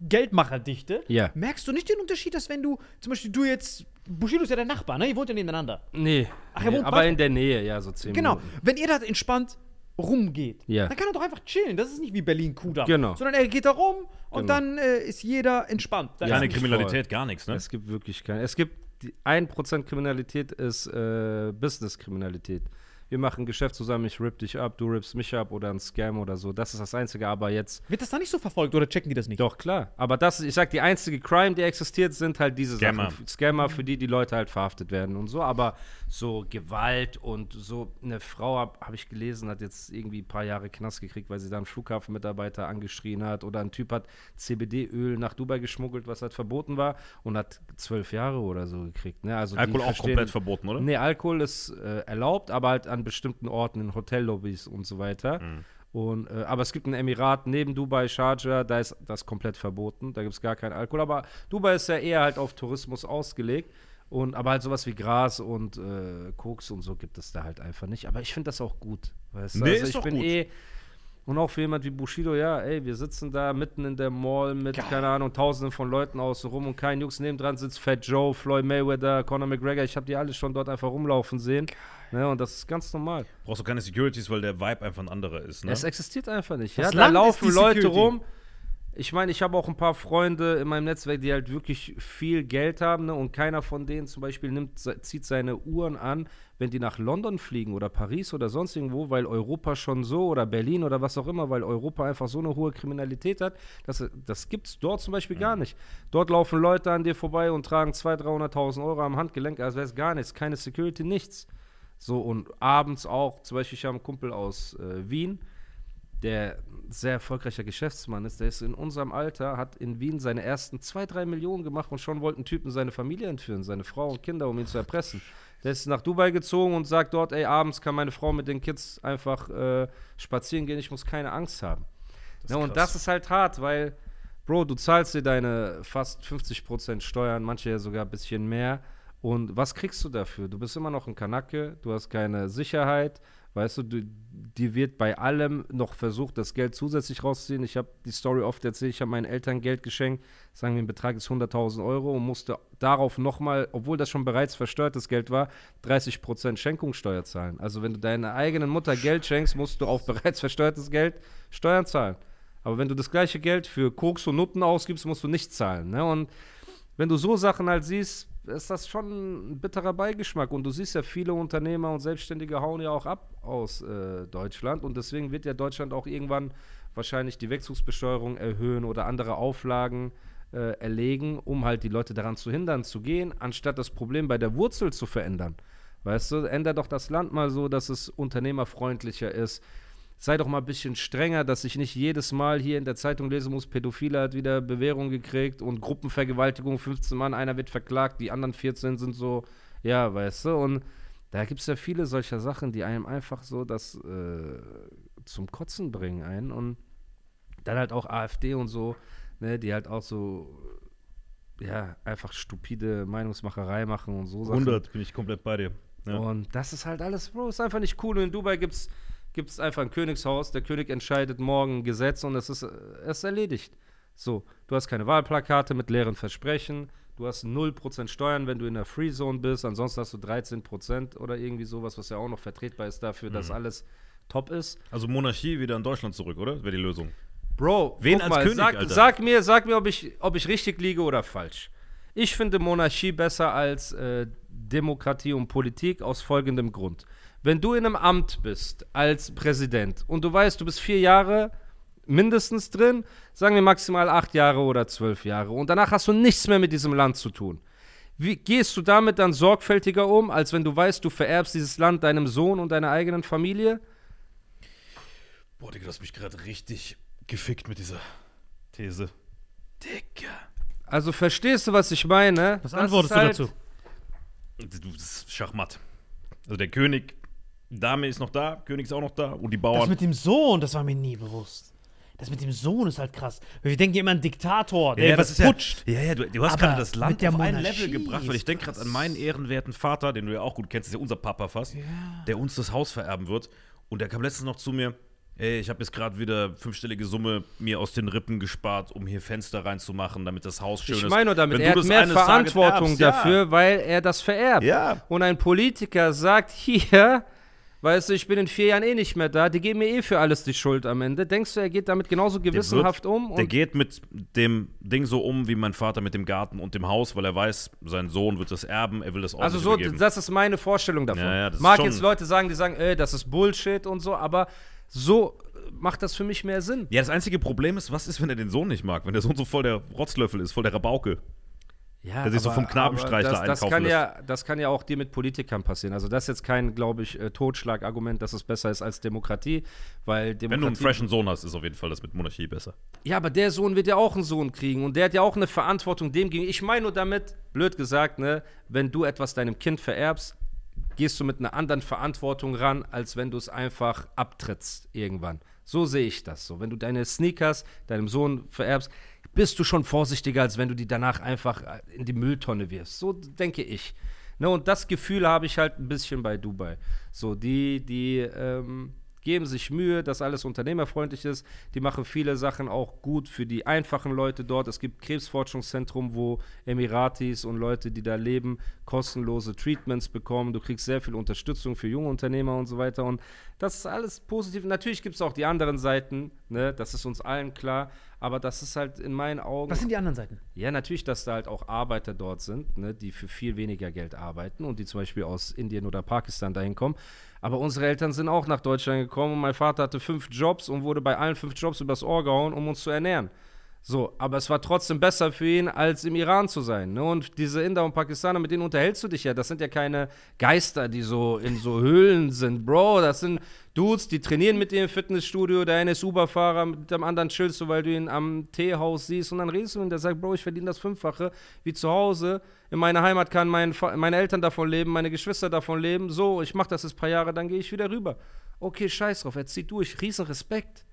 Geldmacherdichte. Ja. Merkst du nicht den Unterschied, dass wenn du, zum Beispiel du jetzt, Bushido ist ja dein Nachbar, ne? Ihr wohnt ja nebeneinander. Nee, Ach, er nee wohnt aber bei- in der Nähe, ja, so zehn Genau. Minuten. Wenn ihr da entspannt rumgeht, Ja. dann kann er doch einfach chillen. Das ist nicht wie Berlin-Kudamm. Genau. Sondern er geht da rum und Genau. dann äh, ist jeder entspannt. Da Keine Kriminalität, gar nichts, ne? Es gibt wirklich keine. Es gibt die 1% Kriminalität ist äh, Business-Kriminalität. Wir machen Geschäft zusammen, ich ripp dich ab, du rippst mich ab oder ein Scam oder so. Das ist das Einzige, aber jetzt. Wird das da nicht so verfolgt oder checken die das nicht? Doch, klar. Aber das, ist- ich sag, die einzige Crime, die existiert, sind halt diese Scammer. Sachen. Scammer, für die die Leute halt verhaftet werden und so. Aber so Gewalt und so eine Frau, habe hab ich gelesen, hat jetzt irgendwie ein paar Jahre Knast gekriegt, weil sie da einen Flughafenmitarbeiter angeschrien hat. Oder ein Typ hat CBD-Öl nach Dubai geschmuggelt, was halt verboten war und hat zwölf Jahre oder so gekriegt. Ne? Also Alkohol auch komplett verboten, oder? Nee, Alkohol ist äh, erlaubt, aber halt an bestimmten Orten, in Hotellobbys und so weiter. Mhm. Und, äh, aber es gibt ein Emirat neben Dubai, Sharjah, da ist das komplett verboten. Da gibt es gar keinen Alkohol. Aber Dubai ist ja eher halt auf Tourismus ausgelegt. Und, aber halt sowas wie Gras und äh, Koks und so gibt es da halt einfach nicht. Aber ich finde das auch gut. Weißt du? Nee, also ist ich bin gut. eh. Und auch für jemand wie Bushido, ja, ey, wir sitzen da mitten in der Mall mit, Geil. keine Ahnung, tausenden von Leuten außen rum und kein Jux nebendran sitzt Fat Joe, Floyd Mayweather, Conor McGregor. Ich habe die alle schon dort einfach rumlaufen sehen. Ne, und das ist ganz normal. Brauchst du keine Securities, weil der Vibe einfach ein anderer ist. Ne? Es existiert einfach nicht. Das Ja, da Land laufen Leute Security. rum. Ich meine, ich habe auch ein paar Freunde in meinem Netzwerk, die halt wirklich viel Geld haben, ne? Und keiner von denen zum Beispiel nimmt, zieht seine Uhren an, wenn die nach London fliegen oder Paris oder sonst irgendwo, weil Europa schon so oder Berlin oder was auch immer, weil Europa einfach so eine hohe Kriminalität hat. Das, das gibt es dort zum Beispiel gar nicht. Dort laufen Leute an dir vorbei und tragen 200.000, 300.000 Euro am Handgelenk, als wäre es gar nichts. Keine Security, nichts. So, und abends auch, zum Beispiel, ich habe einen Kumpel aus äh, Wien, der sehr erfolgreicher Geschäftsmann ist, der ist in unserem Alter, hat in Wien seine ersten zwei, drei Millionen gemacht und schon wollten Typen seine Familie entführen, seine Frau und Kinder, um ihn zu erpressen. Der ist nach Dubai gezogen und sagt dort, ey, abends kann meine Frau mit den Kids einfach äh, spazieren gehen, ich muss keine Angst haben. Ja, und das ist halt hart, weil, Bro, du zahlst dir deine fast 50% Steuern, manche ja sogar ein bisschen mehr. Und was kriegst du dafür? Du bist immer noch ein Kanacke, du hast keine Sicherheit, weißt du, du dir wird bei allem noch versucht, das Geld zusätzlich rauszuziehen. Ich habe die Story oft erzählt, ich habe meinen Eltern Geld geschenkt, sagen wir, ein Betrag ist 100.000 Euro und musste darauf nochmal, obwohl das schon bereits versteuertes Geld war, 30% Schenkungssteuer zahlen. Also wenn du deiner eigenen Mutter Geld schenkst, musst du auf bereits versteuertes Geld Steuern zahlen. Aber wenn du das gleiche Geld für Koks und Nutten ausgibst, musst du nichts zahlen. Ne? Und wenn du so Sachen halt siehst, ist das schon ein bitterer Beigeschmack. Und du siehst ja, viele Unternehmer und Selbstständige hauen ja auch ab aus äh, Deutschland. Und deswegen wird ja Deutschland auch irgendwann wahrscheinlich die Wegzugsbesteuerung erhöhen oder andere Auflagen äh, erlegen, um halt die Leute daran zu hindern, zu gehen, anstatt das Problem bei der Wurzel zu verändern. Weißt du, änder doch das Land mal so, dass es unternehmerfreundlicher ist. Sei doch mal ein bisschen strenger, dass ich nicht jedes Mal hier in der Zeitung lesen muss, Pädophile hat wieder Bewährung gekriegt und Gruppenvergewaltigung, 15 Mann, einer wird verklagt, die anderen 14 sind so, ja, weißt du, und da gibt es ja viele solcher Sachen, die einem einfach so das äh, zum Kotzen bringen ein und dann halt auch AfD und so, ne, die halt auch so, ja, einfach stupide Meinungsmacherei machen und so Sachen. 100 bin ich komplett bei dir. Ja. Und das ist halt alles, Bro, ist einfach nicht cool. Und in Dubai gibt es einfach ein Königshaus, der König entscheidet morgen ein Gesetz und es ist, äh, es ist erledigt. So, du hast keine Wahlplakate mit leeren Versprechen, du hast 0% Steuern, wenn du in der Free Zone bist, ansonsten hast du 13% oder irgendwie sowas, was ja auch noch vertretbar ist dafür, dass Mhm. alles top ist. Also Monarchie wieder in Deutschland zurück, oder? Wäre die Lösung. Bro, Wen als mal, König, sag, Alter? sag mir, sag mir ob, ich, ob ich richtig liege oder falsch. Ich finde Monarchie besser als äh, Demokratie und Politik aus folgendem Grund. Wenn du in einem Amt bist als Präsident und du weißt, du bist vier Jahre mindestens drin, sagen wir maximal acht Jahre oder zwölf Jahre und danach hast du nichts mehr mit diesem Land zu tun. Wie gehst du damit dann sorgfältiger um, als wenn du weißt, du vererbst dieses Land deinem Sohn und deiner eigenen Familie? Boah, Digga, du hast mich gerade richtig gefickt mit dieser These. Digga. Also verstehst du, was ich meine? Was Das antwortest du halt- dazu? Du, das ist Schachmatt. Also der König, Dame ist noch da, König ist auch noch da und die Das Bauern. mit dem Sohn, das war mir nie bewusst. Das mit dem Sohn ist halt krass. Wir denken immer an Diktator, der was das ist ja, putscht. ja, ja, du, du hast gerade das Land auf ein Level gebracht, weil ich denke gerade an meinen ehrenwerten Vater, den du ja auch gut kennst, das ist ja unser Papa fast, der uns das Haus vererben wird. Und der kam letztens noch zu mir, ey, ich habe jetzt gerade wieder fünfstellige Summe mir aus den Rippen gespart, um hier Fenster reinzumachen, damit das Haus schön ist. Ich meine nur damit, Wenn er du hat das mehr Verantwortung erbst, ja. dafür, weil er das vererbt. Ja. Und ein Politiker sagt hier, weißt du, ich bin in vier Jahren eh nicht mehr da, die geben mir eh für alles die Schuld am Ende. Denkst du, er geht damit genauso Der gewissenhaft wird- um? Der geht mit dem Ding so um wie mein Vater mit dem Garten und dem Haus, weil er weiß, sein Sohn wird das erben, er will das auch also so, übergeben. das ist meine Vorstellung davon. Ja, ja, Mag jetzt Leute sagen, die sagen, ey, das ist Bullshit und so, aber so macht das für mich mehr Sinn. Ja, das einzige Problem ist, was ist, wenn er den Sohn nicht mag? Wenn der Sohn so voll der Rotzlöffel ist, voll der Rabauke. Ja, Der sich so vom Knabenstreichler das, das einkaufen kann ja, Das kann ja auch dir mit Politikern passieren. Also das ist jetzt kein, glaube ich, äh, Totschlagargument, dass es besser ist als Demokratie, weil Demokratie... Wenn du einen freshen Sohn hast, ist auf jeden Fall das mit Monarchie besser. Ja, aber der Sohn wird ja auch einen Sohn kriegen und der hat ja auch eine Verantwortung dem gegenüber. Ich meine nur damit, blöd gesagt, ne, wenn du etwas deinem Kind vererbst, gehst du mit einer anderen Verantwortung ran, als wenn du es einfach abtrittst irgendwann. So sehe ich das. So, wenn du deine Sneakers deinem Sohn vererbst, bist du schon vorsichtiger, als wenn du die danach einfach äh, in die Mülltonne wirfst. So denke ich. Ne, und das Gefühl habe ich halt ein bisschen bei Dubai. So, die, die ähm, geben sich Mühe, dass alles unternehmerfreundlich ist. Die machen viele Sachen auch gut für die einfachen Leute dort. Es gibt Krebsforschungszentrum, wo Emiratis und Leute, die da leben, kostenlose Treatments bekommen. Du kriegst sehr viel Unterstützung für junge Unternehmer und so weiter. Und das ist alles positiv. Natürlich gibt es auch die anderen Seiten, ne? das ist uns allen klar. Aber das ist halt in meinen Augen. Was sind die anderen Seiten? Ja, natürlich, dass da halt auch Arbeiter dort sind, ne, die für viel weniger Geld arbeiten und die zum Beispiel aus Indien oder Pakistan dahin kommen. Aber unsere Eltern sind auch nach Deutschland gekommen und mein Vater hatte fünf Jobs und wurde bei allen fünf Jobs übers Ohr gehauen, um uns zu ernähren. So, aber es war trotzdem besser für ihn, als im Iran zu sein. Ne? Und diese Inder und Pakistaner, mit denen unterhältst du dich ja. Das sind ja keine Geister, die so in so Höhlen sind. Bro, das sind Dudes, die trainieren mit dir im Fitnessstudio. Der eine ist Uber-Fahrer, mit dem anderen chillst du, weil du ihn am Teehaus siehst. Und dann redest du und der sagt, Bro, ich verdiene das Fünffache wie zu Hause. In meiner Heimat kann mein, meine Eltern davon leben, meine Geschwister davon leben. So, ich mache das jetzt ein paar Jahre, dann gehe ich wieder rüber. Okay, scheiß drauf, er zieht durch. Riesen Respekt.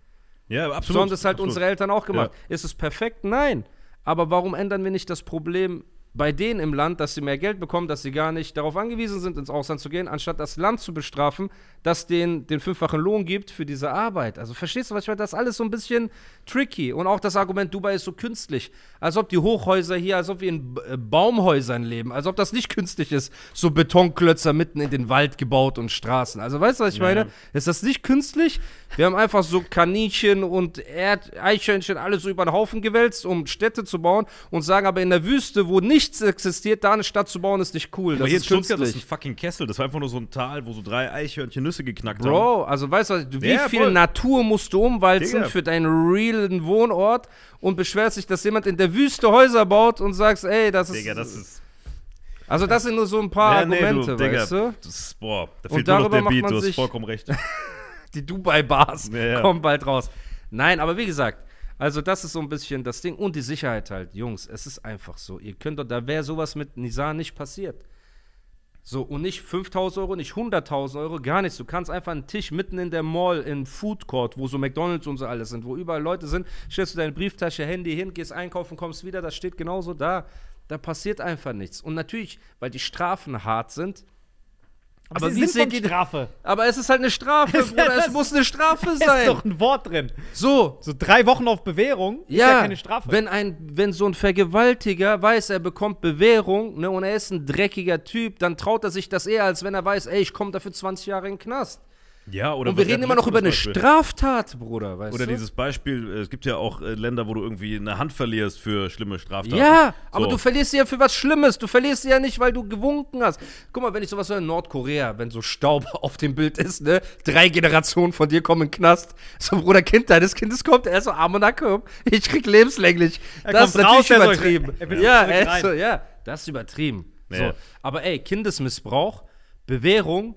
Ja, absolut. So haben das halt absolut. unsere Eltern auch gemacht. Ja. Ist es perfekt? Nein. Aber warum ändern wir nicht das Problem bei denen im Land, dass sie mehr Geld bekommen, dass sie gar nicht darauf angewiesen sind, ins Ausland zu gehen, anstatt das Land zu bestrafen, das denen den fünffachen Lohn gibt für diese Arbeit? Also verstehst du, was ich meine? Das ist alles so ein bisschen tricky. Und auch das Argument, Dubai ist so künstlich. Als ob die Hochhäuser hier, als ob wir in äh, Baumhäusern leben, als ob das nicht künstlich ist. So Betonklötzer mitten in den Wald gebaut und Straßen. Also weißt du, was ich Ja. meine? Ist das nicht künstlich? Wir haben einfach so Kaninchen und Erd Eichhörnchen alles so über den Haufen gewälzt, um Städte zu bauen und sagen aber in der Wüste, wo nichts existiert, da eine Stadt zu bauen, ist nicht cool. Aber Das hier in ist Stuttgart das ist ein künstlich. fucking Kessel. Das war einfach nur so ein Tal, wo so drei Eichhörnchen Nüsse geknackt haben. Bro, also weißt du, wie Ja, viel voll. Natur musst du umwalzen Digga. für deinen realen Wohnort und beschwerst dich, dass jemand in der Wüste Häuser baut und sagst, ey, das ist. Digga, das ist. also das sind nur so ein paar Ja, nee, Argumente, du, Digga, weißt du? Das ist, boah, da Und fehlt nur noch der Beat, du hast vollkommen recht. die Dubai-Bars ja. kommen bald raus. Nein, aber wie gesagt, also das ist so ein bisschen das Ding. Und die Sicherheit halt, Jungs, es ist einfach so. Ihr könnt doch, da wäre sowas mit Nizar nicht passiert. So, und nicht 5000 Euro, nicht 100.000 Euro, gar nichts. Du kannst einfach einen Tisch mitten in der Mall, in Food Court, wo so McDonalds und so alles sind, wo überall Leute sind, stellst du deine Brieftasche, Handy hin, gehst einkaufen, kommst wieder, das steht genauso da. Da passiert einfach nichts. Und natürlich, weil die Strafen hart sind, Aber, Aber sie wie seht ihr- Strafe. aber es ist halt eine Strafe, Ist ja Bruder. Es muss eine Strafe Da ist sein. doch ein Wort drin. So, So drei Wochen auf Bewährung ist ja keine Strafe. Wenn, ein, wenn so ein Vergewaltiger weiß, er bekommt Bewährung ne, und er ist ein dreckiger Typ, dann traut er sich das eher, als wenn er weiß, ey, ich komme dafür 20 Jahre in den Knast. Ja, oder und wir reden ja, immer noch über eine Beispiel. Straftat, Bruder, weißt Oder du? dieses Beispiel, es gibt ja auch äh, Länder, wo du irgendwie eine Hand verlierst für schlimme Straftaten. ja, aber So. du verlierst sie ja für was Schlimmes. Du verlierst sie ja nicht, weil du gewunken hast. Guck mal, wenn ich sowas höre in Nordkorea, wenn so Staub auf dem Bild ist, ne? Drei Generationen von dir kommen in den Knast. So, Bruder, Kind deines Kindes kommt, er ist so arm und Nacken. Ich krieg lebenslänglich. Er das kommt ist raus, natürlich so- übertrieben. er will ja, er ist so, ja, das ist übertrieben. Ja. So. Aber ey, Kindesmissbrauch, Bewährung,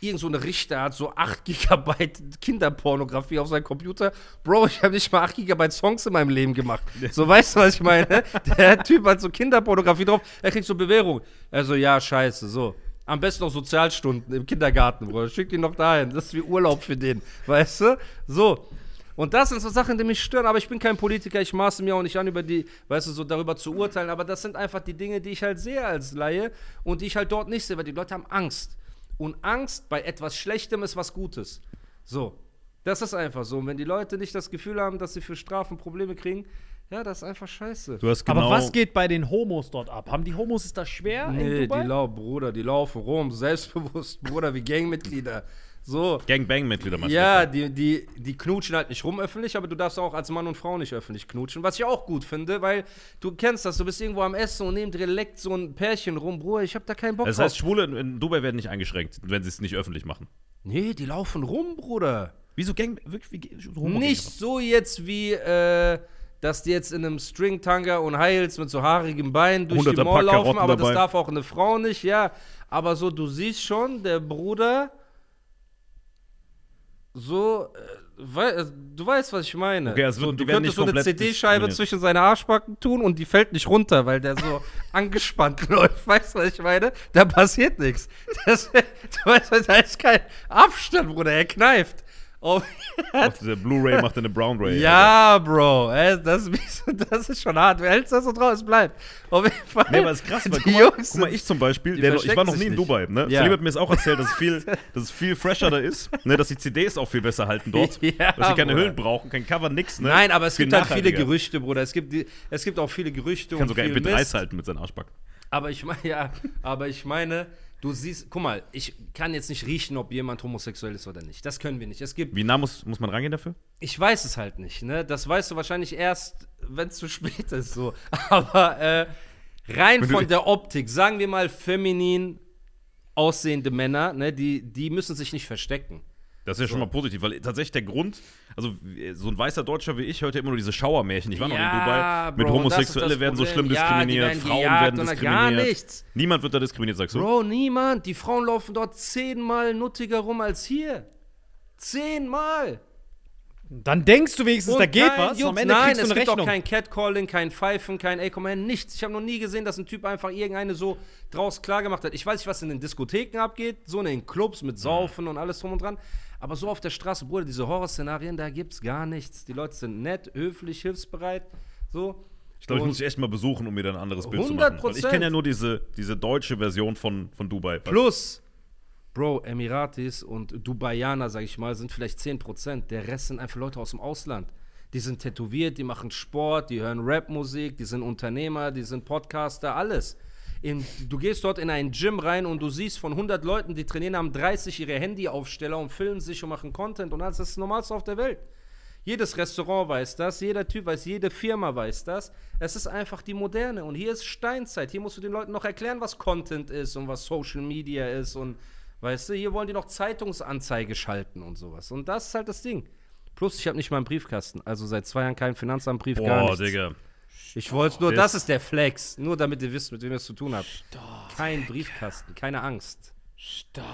irgend so eine Richter hat so 8 Gigabyte Kinderpornografie auf seinem Computer. Bro, ich habe nicht mal 8 Gigabyte Songs in meinem Leben gemacht. So, weißt du, was ich meine? Der Typ hat so Kinderpornografie drauf, er kriegt so Bewährung. Also, ja, scheiße, so. Am besten noch Sozialstunden im Kindergarten, Bro. Schick ihn noch dahin. Das ist wie Urlaub für den. Weißt du? So. Und das sind so Sachen, die mich stören, aber ich bin kein Politiker, ich maße mir auch nicht an, über die, weißt du, so darüber zu urteilen, aber das sind einfach die Dinge, die ich halt sehe als Laie und die ich halt dort nicht sehe, weil die Leute haben Angst. Und Angst bei etwas Schlechtem ist was Gutes. So. Das ist einfach so. Und wenn die Leute nicht das Gefühl haben, dass sie für Strafen Probleme kriegen, ja, das ist einfach scheiße. Du hast genau. Aber was geht bei den Homos dort ab? Haben die Homos es da schwer in Nee, Dubai? die lau Bruder, die laufen rum, selbstbewusst, Bruder, wie Gangmitglieder. So. Gangbang-Mitglieder du Ja, jetzt? die, die, die knutschen halt nicht rum öffentlich, aber du darfst auch als Mann und Frau nicht öffentlich knutschen. Was ich auch gut finde, weil du kennst das, du bist irgendwo am Essen und neben dir leckt so ein Pärchen rum. Bruder, ich hab da keinen Bock Das drauf. heißt, Schwule in, in Dubai werden nicht eingeschränkt, wenn sie es nicht öffentlich machen. nee, die laufen rum, Bruder. Wieso Gang. Wirklich, wie, Homo Nicht so jetzt wie, äh, dass die jetzt in einem Stringtanga und Heils mit so haarigem Bein durch die Mall laufen, aber dabei. das darf auch eine Frau nicht, ja. Aber so, du siehst schon, der Bruder, so, äh, wei äh, du weißt, was ich meine. Okay, also so, du könntest so eine CD-Scheibe zwischen seine Arschbacken tun und die fällt nicht runter, weil der so angespannt läuft. Weißt du, was ich meine? Da passiert nichts. Das- Du weißt, da ist kein Abstand, Bruder, er kneift. Ob, Auf dieser Blu-ray macht er eine Brown Ray. ja, Bro, ey, das, ist- das ist schon hart. Wer hält das so draus? Es bleibt. Auf jeden Fall. Nee, aber es ist krass, weil guck mal, guck mal, ich zum Beispiel, der, ich war noch nie in. Dubai, ne? Ja. Salim hat mir das auch erzählt, dass es viel, dass es viel fresher da ist, ne? dass die CDs auch viel besser halten dort, Ja, dass sie keine Bruder. Hüllen brauchen, kein Cover, nix, ne? Nein, aber es Viel gibt halt viele. Gerüchte, Bruder. Es gibt, die, es gibt auch viele Gerüchte Kann und sogar viel MP3s Mist. halten mit seinen Arschbacken. Aber ich meine, ja, aber ich meine, du siehst, guck mal, ich kann jetzt nicht riechen, ob jemand homosexuell ist oder nicht. Das können wir nicht. Es gibt, Wie nah muss, muss man rangehen dafür? ich weiß es halt nicht, ne? Das weißt du wahrscheinlich erst, wenn es zu spät ist, so. Aber äh, rein von der Optik, sagen wir mal feminin aussehende Männer, ne, die, die müssen sich nicht verstecken. Das ist ja schon mal positiv, weil tatsächlich der Grund, also so ein weißer Deutscher wie ich hört ja immer nur diese Schauermärchen. Ich war noch in Dubai. Mit Bro, Homosexuelle werden so schlimm Ja, die diskriminiert, werden Frauen gejagt werden diskriminiert. Gar nichts. Niemand wird da diskriminiert, sagst du? Bro, niemand. Die Frauen laufen dort zehnmal nuttiger rum als hier. Zehnmal. Dann denkst du wenigstens, Und da geht was. Jux- Am Ende Nein, kriegst du es eine gibt auch Rechnung. kein Catcalling, kein Pfeifen, kein Ey, komm her, nichts. Ich habe noch nie gesehen, dass ein Typ einfach irgendeine so draus klar gemacht hat. Ich weiß nicht, was in den Diskotheken abgeht, so in den Clubs mit Saufen und alles drum und dran. Aber so auf der Straße, Bruder, diese Horrorszenarien, da gibt's gar nichts. Die Leute sind nett, höflich, hilfsbereit. So. Ich glaube, ich muss dich echt mal besuchen, um mir dann ein anderes Bild zu machen. Weil ich 100%. kenne ja nur diese, diese deutsche Version von, von Dubai. Plus, Bro, Emiratis und Dubaianer, sag ich mal, sind vielleicht 10%. Der Rest sind einfach Leute aus dem Ausland. Die sind tätowiert, die machen Sport, die hören Rapmusik, die sind Unternehmer, die sind Podcaster, alles. In, du gehst dort in ein Gym rein und du siehst von 100 Leuten, die trainieren, haben 30 ihre Handyaufsteller und filmen sich und machen Content und alles. Das ist das Normalste auf der Welt. Jedes Restaurant weiß das, jeder Typ weiß, jede Firma weiß das. Es ist einfach die Moderne und hier ist Steinzeit. Hier musst du den Leuten noch erklären, was Content ist und was Social Media ist und weißt du, hier wollen die noch Zeitungsanzeige schalten und sowas. Und das ist halt das Ding. Plus, ich habe nicht mal einen Briefkasten. Also seit zwei Jahren keinen Finanzamtbrief, gar Boah, nichts. Digga. Ich wollte nur, Das- ist der Flex. Nur damit ihr wisst, mit wem ihr es zu tun habt. Kein Briefkasten, keine Angst.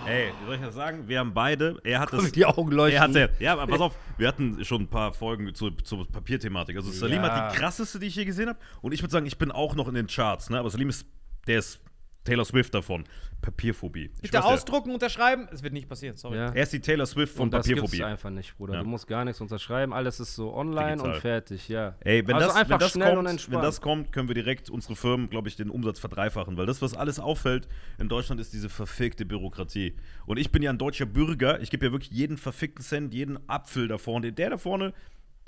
Ey, wie soll ich das sagen? Wir haben beide, er hat das. Die Augen leuchten. Er hatte, ja, aber pass auf, wir hatten schon ein paar Folgen zur, zur Papierthematik. Also Salim Ja. hat die krasseste, die ich je gesehen habe. Und ich würde sagen, ich bin auch noch in den Charts, ne? Aber Salim ist, der ist Taylor Swift davon. Papierphobie. Ich Bitte ausdrucken, unterschreiben. Es wird nicht passieren, sorry. Ja. Er ist die Taylor Swift von Und das Papierphobie. einfach nicht, Bruder. Ja. Du musst gar nichts unterschreiben. Alles ist so online Digital. und fertig, ja. Ey, wenn, also das, einfach wenn, das schnell und kommt, entspannt. wenn das kommt, können wir direkt unsere Firmen, glaube ich, den Umsatz verdreifachen. Weil das, was alles auffällt in Deutschland, ist diese verfickte Bürokratie. Und ich bin ja ein deutscher Bürger. Ich gebe ja wirklich jeden verfickten Cent, jeden Apfel da vorne. Der da vorne.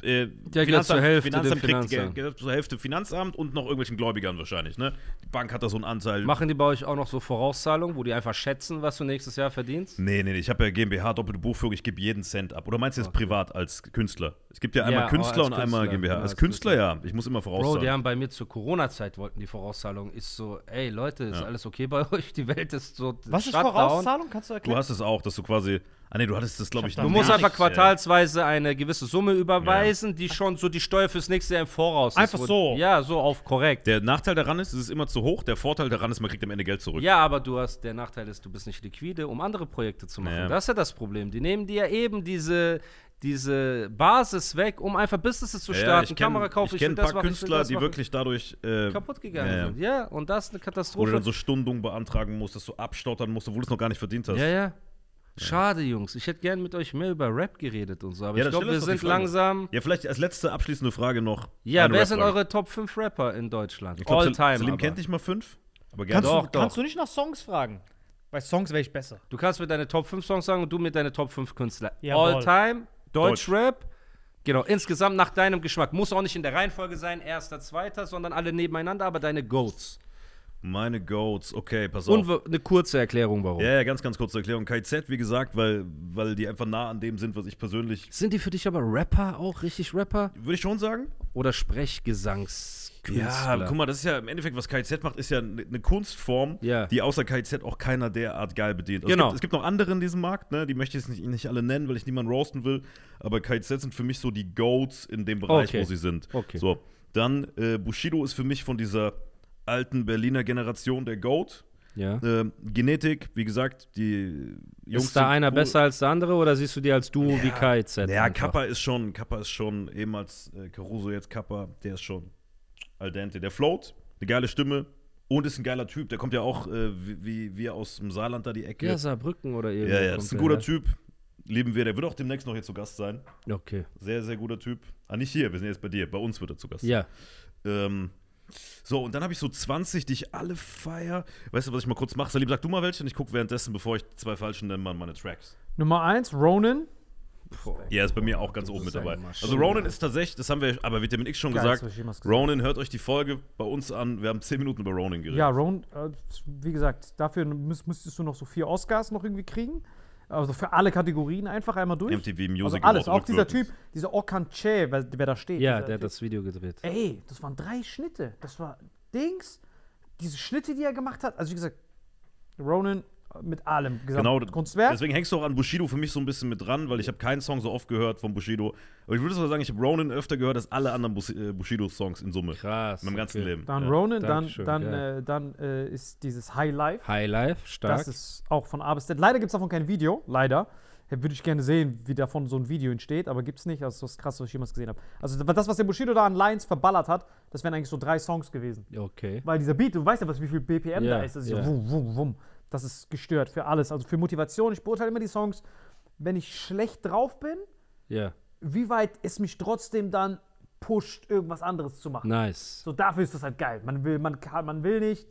Äh, Der geht zur Hälfte dem Finanzamt kriegt Finanzamt. zur Hälfte Finanzamt und noch irgendwelchen Gläubigern wahrscheinlich. Ne? Die Bank hat da so einen Anteil. Machen die bei euch auch noch so Vorauszahlungen, wo die einfach schätzen, was du nächstes Jahr verdienst? Nee, nee, nee, ich habe ja GmbH, doppelte Buchführung, ich gebe jeden Cent ab. Oder meinst du jetzt privat als Künstler? Es gibt ja einmal Ja, Künstler als und einmal Künstler, GmbH. ja, als als Künstler, Künstler. ja. Ich muss immer Bro, vorauszahlen. die haben bei mir zur Corona-Zeit wollten die Vorauszahlung. Ist so, ey Leute, ist alles okay bei euch? Die Welt ist so. Was ist. Vorauszahlung? Kannst du Du erklären? hast es auch, dass du quasi. Ah, nee, du hattest das, glaube ich, Ich Du musst nichts, einfach ey. quartalsweise eine gewisse Summe überweisen, die schon so die Steuer fürs nächste Jahr im Voraus ist. Einfach Wo- so. Ja, so auf korrekt. Der Nachteil daran ist, es ist immer zu hoch. Der Vorteil daran ist, man kriegt am Ende Geld zurück. Ja, aber du hast, der Nachteil ist, du bist nicht liquide, um andere Projekte zu machen. Ja. Das ist ja das Problem. Die nehmen dir eben diese, diese Basis weg, um einfach Businesses zu Ja, starten, ich kenn- Kamera kaufen, Ich kenne will ein das paar machen, ich Künstler, die wirklich dadurch äh, kaputt gegangen ja, ja. sind. Ja, und das ist eine Wo du Katastrophe. dann so Stundung beantragen musst, dass du abstottern musst, obwohl du es noch gar nicht verdient hast. ja, ja. Schade, Jungs. Ich hätte gern mit euch mehr über Rap geredet und so, aber Ja, ich glaube, wir sind langsam. Ja, vielleicht als letzte abschließende Frage noch. Ja, wer sind eure Top 5 Rapper in Deutschland? Ich glaub, All time. Salim aber. kennt nicht mal fünf. Aber gerne. Kannst, Doch, du, kannst doch. du nicht nach Songs fragen? Bei Songs wäre ich besser. Du kannst mir deine Top 5 Songs sagen und du mir deine Top 5 Künstler. Jawohl. All time, Deutsch. Deutschrap. Genau, insgesamt nach deinem Geschmack. Muss auch nicht in der Reihenfolge sein, erster, zweiter, sondern alle nebeneinander, aber deine Goats. Meine Goats, okay, pass Und auf. w- eine kurze Erklärung, warum. Ja, ja, ganz, ganz kurze Erklärung. KZ, wie gesagt, weil, weil die einfach nah an dem sind, was ich persönlich, Sind die für dich aber Rapper, auch richtig Rapper? würde ich schon sagen. Oder Sprechgesangskünstler? Ja, guck mal, das ist ja im Endeffekt, was KZ macht, ist ja eine eine Kunstform, Ja. die außer KZ auch keiner derart geil bedient. Also Genau. Es gibt, es gibt noch andere in diesem Markt, ne? die möchte ich jetzt nicht, nicht alle nennen, weil ich niemanden roasten will. Aber KZ sind für mich so die Goats in dem Bereich, Okay. wo sie sind. Okay. So, dann äh, Bushido ist für mich von dieser alten Berliner Generation der Goat. Ja. Ähm, Genetik, wie gesagt, die Jungs. Ist da einer cool. besser als der andere oder siehst du die als Duo wie KZ? Ja, einfach? Kappa ist schon, Kappa ist schon, ehemals äh, Caruso, jetzt Kappa, der ist schon al dente. Der float, eine geile Stimme und ist ein geiler Typ. Der kommt ja auch, äh, wie, wie aus dem Saarland da die Ecke. Ja, Saarbrücken oder irgendwo. ja, ja, das ist ein guter her. Typ. Lieben wir. Der wird auch demnächst noch hier zu Gast sein. Okay. Sehr, sehr guter Typ. Ah, nicht hier, wir sind jetzt bei dir. Bei uns wird er zu Gast. Ja. Ähm, so, und dann habe ich so 20, die ich alle feier. Weißt du, was ich mal kurz mache? Salim, sag du mal welche und ich gucke währenddessen, bevor ich zwei falschen nenne, mal meine Tracks. Nummer eins, Ronan. Ja, ist bei mir auch ganz oben mit dabei. Also Ronan ist tatsächlich, das haben wir aber Vitamin X schon Geil, gesagt. Ronan, hört euch die Folge bei uns an. Wir haben 10 Minuten über Ronan geredet. Ja, Ronan, äh, wie gesagt, dafür müsstest du noch so vier Oscars noch irgendwie kriegen. Also für alle Kategorien einfach einmal durch. MTV Music also alles, auch dieser. Typ, dieser Okan Che, wer, wer da steht. Ja, der hat das Video gedreht. Ey, das waren drei Schnitte. Das war Dings. Diese Schnitte, die er gemacht hat. Also wie gesagt, Ronan mit allem. Genau, Kunstwerk. deswegen hängst du auch an Bushido für mich so ein bisschen mit dran, weil ich habe keinen Song so oft gehört von Bushido. Aber ich würde sogar sagen, ich habe Ronan öfter gehört als alle anderen Bus äh, Bushido-Songs in Summe. Krass. In meinem ganzen okay. Leben. Dann ja. Ronan, dann, Dankeschön, dann, geil. äh, dann äh, ist dieses High Life. High Life, stark. Das ist auch von A bis Z. Leider gibt es davon kein Video, leider. Ja, Würde ich gerne sehen, wie davon so ein Video entsteht, aber gibt es nicht. Also das ist krass, was ich jemals gesehen habe. Also das, was der Bushido da an Lines verballert hat, das wären eigentlich so drei Songs gewesen. okay. Weil dieser Beat, du weißt ja, was, wie viel BPM Ja, da ist. Das ist ja. so wum, wum, wum. Das ist gestört für alles. Also für Motivation. Ich beurteile immer die Songs, wenn ich schlecht drauf bin, Ja, wie weit es mich trotzdem dann pusht, irgendwas anderes zu machen. nice. So, dafür ist das halt geil. Man will, man kann, man will nicht,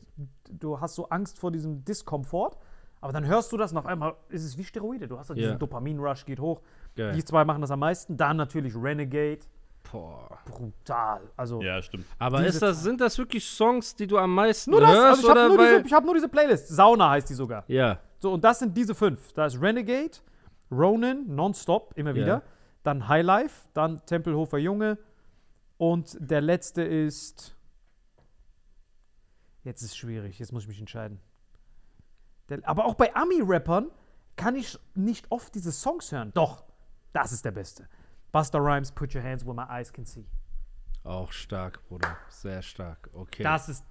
du hast so Angst vor diesem Diskomfort, aber dann hörst du das und auf einmal ist es wie Steroide. Du hast halt Ja. diesen Dopamin-Rush, geht hoch. Geil. Die zwei machen das am meisten. Dann natürlich Renegade. Boah. Brutal. Also, Ja, stimmt. Aber ist das, sind das wirklich Songs, die du am meisten nur das. hörst? Also ich habe nur, diese- ich hab nur diese Playlist. Sauna heißt die sogar. Ja, So, und das sind diese fünf. Da ist Renegade, Ronin, Nonstop, immer Ja. wieder. Dann High Life, dann Tempelhofer Junge. Und der letzte ist. Jetzt ist es schwierig, jetzt muss ich mich entscheiden. Der, aber auch bei Ami-Rappern kann ich nicht oft diese Songs hören. Doch, das ist der beste. Buster Rhymes, Put Your Hands Where My Eyes Can See. auch stark, Bruder. Sehr stark. Okay. Das ist.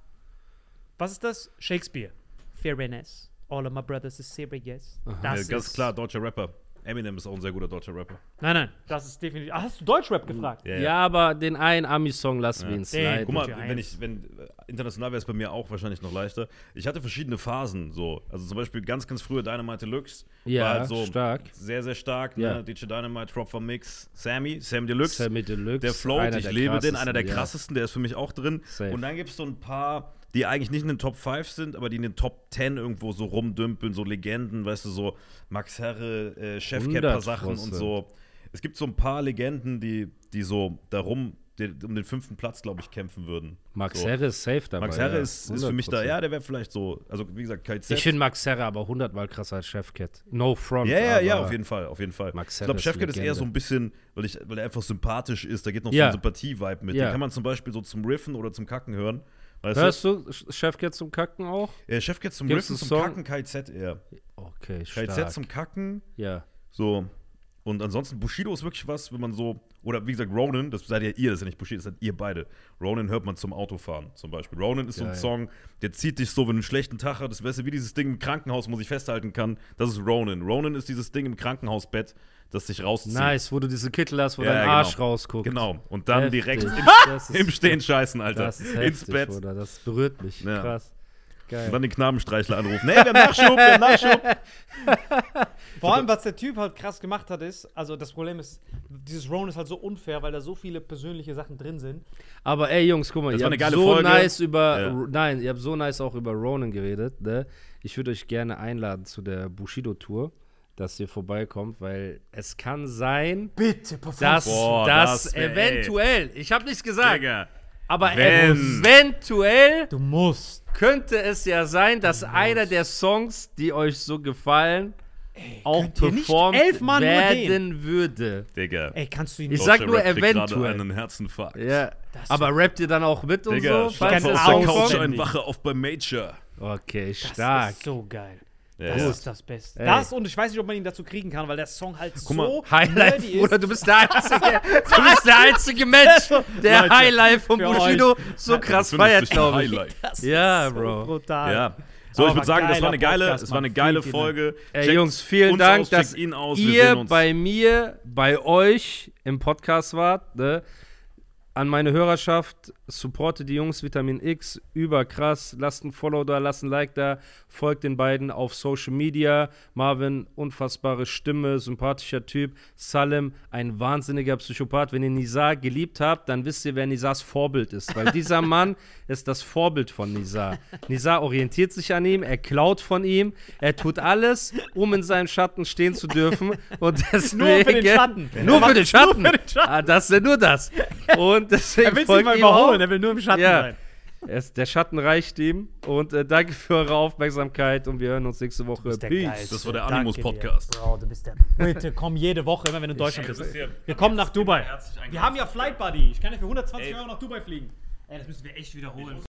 Was ist das? Shakespeare. Fairness. All of my brothers is serious. Ja, Das ganz ist, klar, deutscher Rapper. Eminem ist auch ein sehr guter deutscher Rapper. Nein, nein, das ist definitiv. Ah, hast du Deutschrap gefragt? Ja, ja, aber den einen Ami-Song lassen wir ihn Den- sliden. Guck mal, wenn ich, wenn international wäre es bei mir auch wahrscheinlich noch leichter. Ich hatte verschiedene Phasen so. Also zum Beispiel ganz, ganz früher Dynamite Deluxe. Ja, war halt so stark. Sehr, sehr stark. Ja. Ne? DJ Dynamite, Drop from Mix, Sammy, Sam Deluxe. Sammy Deluxe. Der float, ich der lebe den, einer der ja. krassesten, der ist für mich auch drin. Safe. Und dann gibt es so ein paar, die eigentlich nicht in den Top 5 sind, aber die in den Top 10 irgendwo so rumdümpeln, so Legenden, weißt du, so Max Herre, äh, Chefcat, paar 100%. Sachen und so. Es gibt so ein paar Legenden, die, die so darum, die, um den fünften Platz, glaube ich, kämpfen würden. Max so. Herre ist safe dabei. Max Herre ja. ist, ist für mich da, 100%. ja, der wäre vielleicht so, also wie gesagt, KZ. Ich finde Max Herre aber hundertmal krasser als Chefcat. No front. ja, ja, ja, auf jeden Fall, auf jeden Fall. Max ich glaube, Herre ist Chefcat ist eher so ein bisschen, weil, ich, weil er einfach sympathisch ist, da geht noch so Ja. ein Sympathie-Vibe mit. Ja. Den kann man zum Beispiel so zum Riffen oder zum Kacken hören. Weißt Hörst du Chefcat zum Kacken auch? du? Äh, Chefcat zum Gibt's Riffen, zum? Kacken, KZ eher. Okay, KZ stark. zum Kacken, ja. so. Und ansonsten, Bushido ist wirklich was, wenn man so, oder wie gesagt, Ronan, das seid ja ihr, das ist ja nicht Bushido, das seid ihr beide. Ronan hört man zum Autofahren zum Beispiel. Ronan ist so ein Geil. Song, der zieht dich so, wenn du einen schlechten Tag hast, weißt du, wie dieses Ding im Krankenhaus, wo man sich festhalten kann, das ist Ronan. Ronan ist dieses Ding im Krankenhausbett, das dich rauszieht. Nice, wo du diese Kittel hast, wo Ja, dein genau. Arsch rausguckt. Genau. Und dann Heftig. direkt im, im Stehen scheißen, Alter. Das ist Ins heftig, Bett. Bruder. Das berührt mich. Ja. Krass. Geil. Und dann den Knabenstreichler anrufen. Nee, wir haben Nachschub, wir haben Nachschub. Vor allem, was der Typ halt krass gemacht hat, ist, also das Problem ist, dieses Roan ist halt so unfair, weil da so viele persönliche Sachen drin sind. Aber ey, Jungs, guck mal, Das ihr war eine habt geile so Folge. nice über, Ja. Nein, ihr habt so nice auch über Ronan geredet, ne? Ich würde euch gerne einladen zu der Bushido-Tour, dass ihr vorbeikommt, weil es kann sein, Bitte, perform. dass Boah, das, das wär- eventuell, ich habe nichts gesagt, Digga. Aber Wenn. eventuell Du musst. könnte es ja sein, dass einer der Songs, die euch so gefallen, auch könnt ihr nicht performt elfmal nur werden würde. Digga. Ey, kannst du ihn Ich nicht. sag Deutscher nur Rap kriegt gerade eventuell. einen Herzinfarkt. Ja, aber rappt ihr dann auch mit und Digga, so? falls schlaf es auf es der auch Couch kommt. ein, wache auf beim Major. Okay, Das stark. ist so geil. Ja, Das ja. ist das Beste. Ey. Das und ich weiß nicht, ob man ihn dazu kriegen kann, weil der Song halt Guck mal, so Highlife, nerdy ist. du bist der einzige, du bist der einzige Mensch, der Leute, Highlife von Bushido so krass feiert, glaube ich. Das Ja, ist so Bro. Brutal. Ja. So, ich Aber würde sagen, das war eine geile, Podcast, es war eine geile Folge. Ey, Checkt Jungs, vielen uns Dank, aus, dass ihr bei mir, bei euch im Podcast wart. Ne? An meine Hörerschaft, supporte die Jungs Vitamin X, überkrass. Lasst ein Follow da, lasst ein Like da, folgt den beiden auf Social Media. Marvin, unfassbare Stimme, sympathischer Typ. Salem, ein wahnsinniger Psychopath. Wenn ihr Nizar geliebt habt, dann wisst ihr, wer Nizars Vorbild ist. Weil dieser Mann ist das Vorbild von Nizar. Nizar orientiert sich an ihm, er klaut von ihm, er tut alles, um in seinem Schatten stehen zu dürfen. Und deswegen, Nur für den Schatten. Nur für den Schatten. Nur für den Schatten. Ah, das ist nur das. Und deswegen Er will sich mal überholen, er will nur im Schatten Ja. sein. Es, der Schatten reicht ihm. Und äh, danke für eure Aufmerksamkeit und wir hören uns nächste Woche. Peace. Geilste. Das war der Animus-Podcast. Bro, du bist der. Bitte komm jede Woche, immer wenn du in Deutschland bist. Wir kommen nach Dubai. Wir haben ja Flight Buddy. Ich kann ja für 120 Ey. Euro nach Dubai fliegen. Ey, das müssen wir echt wiederholen.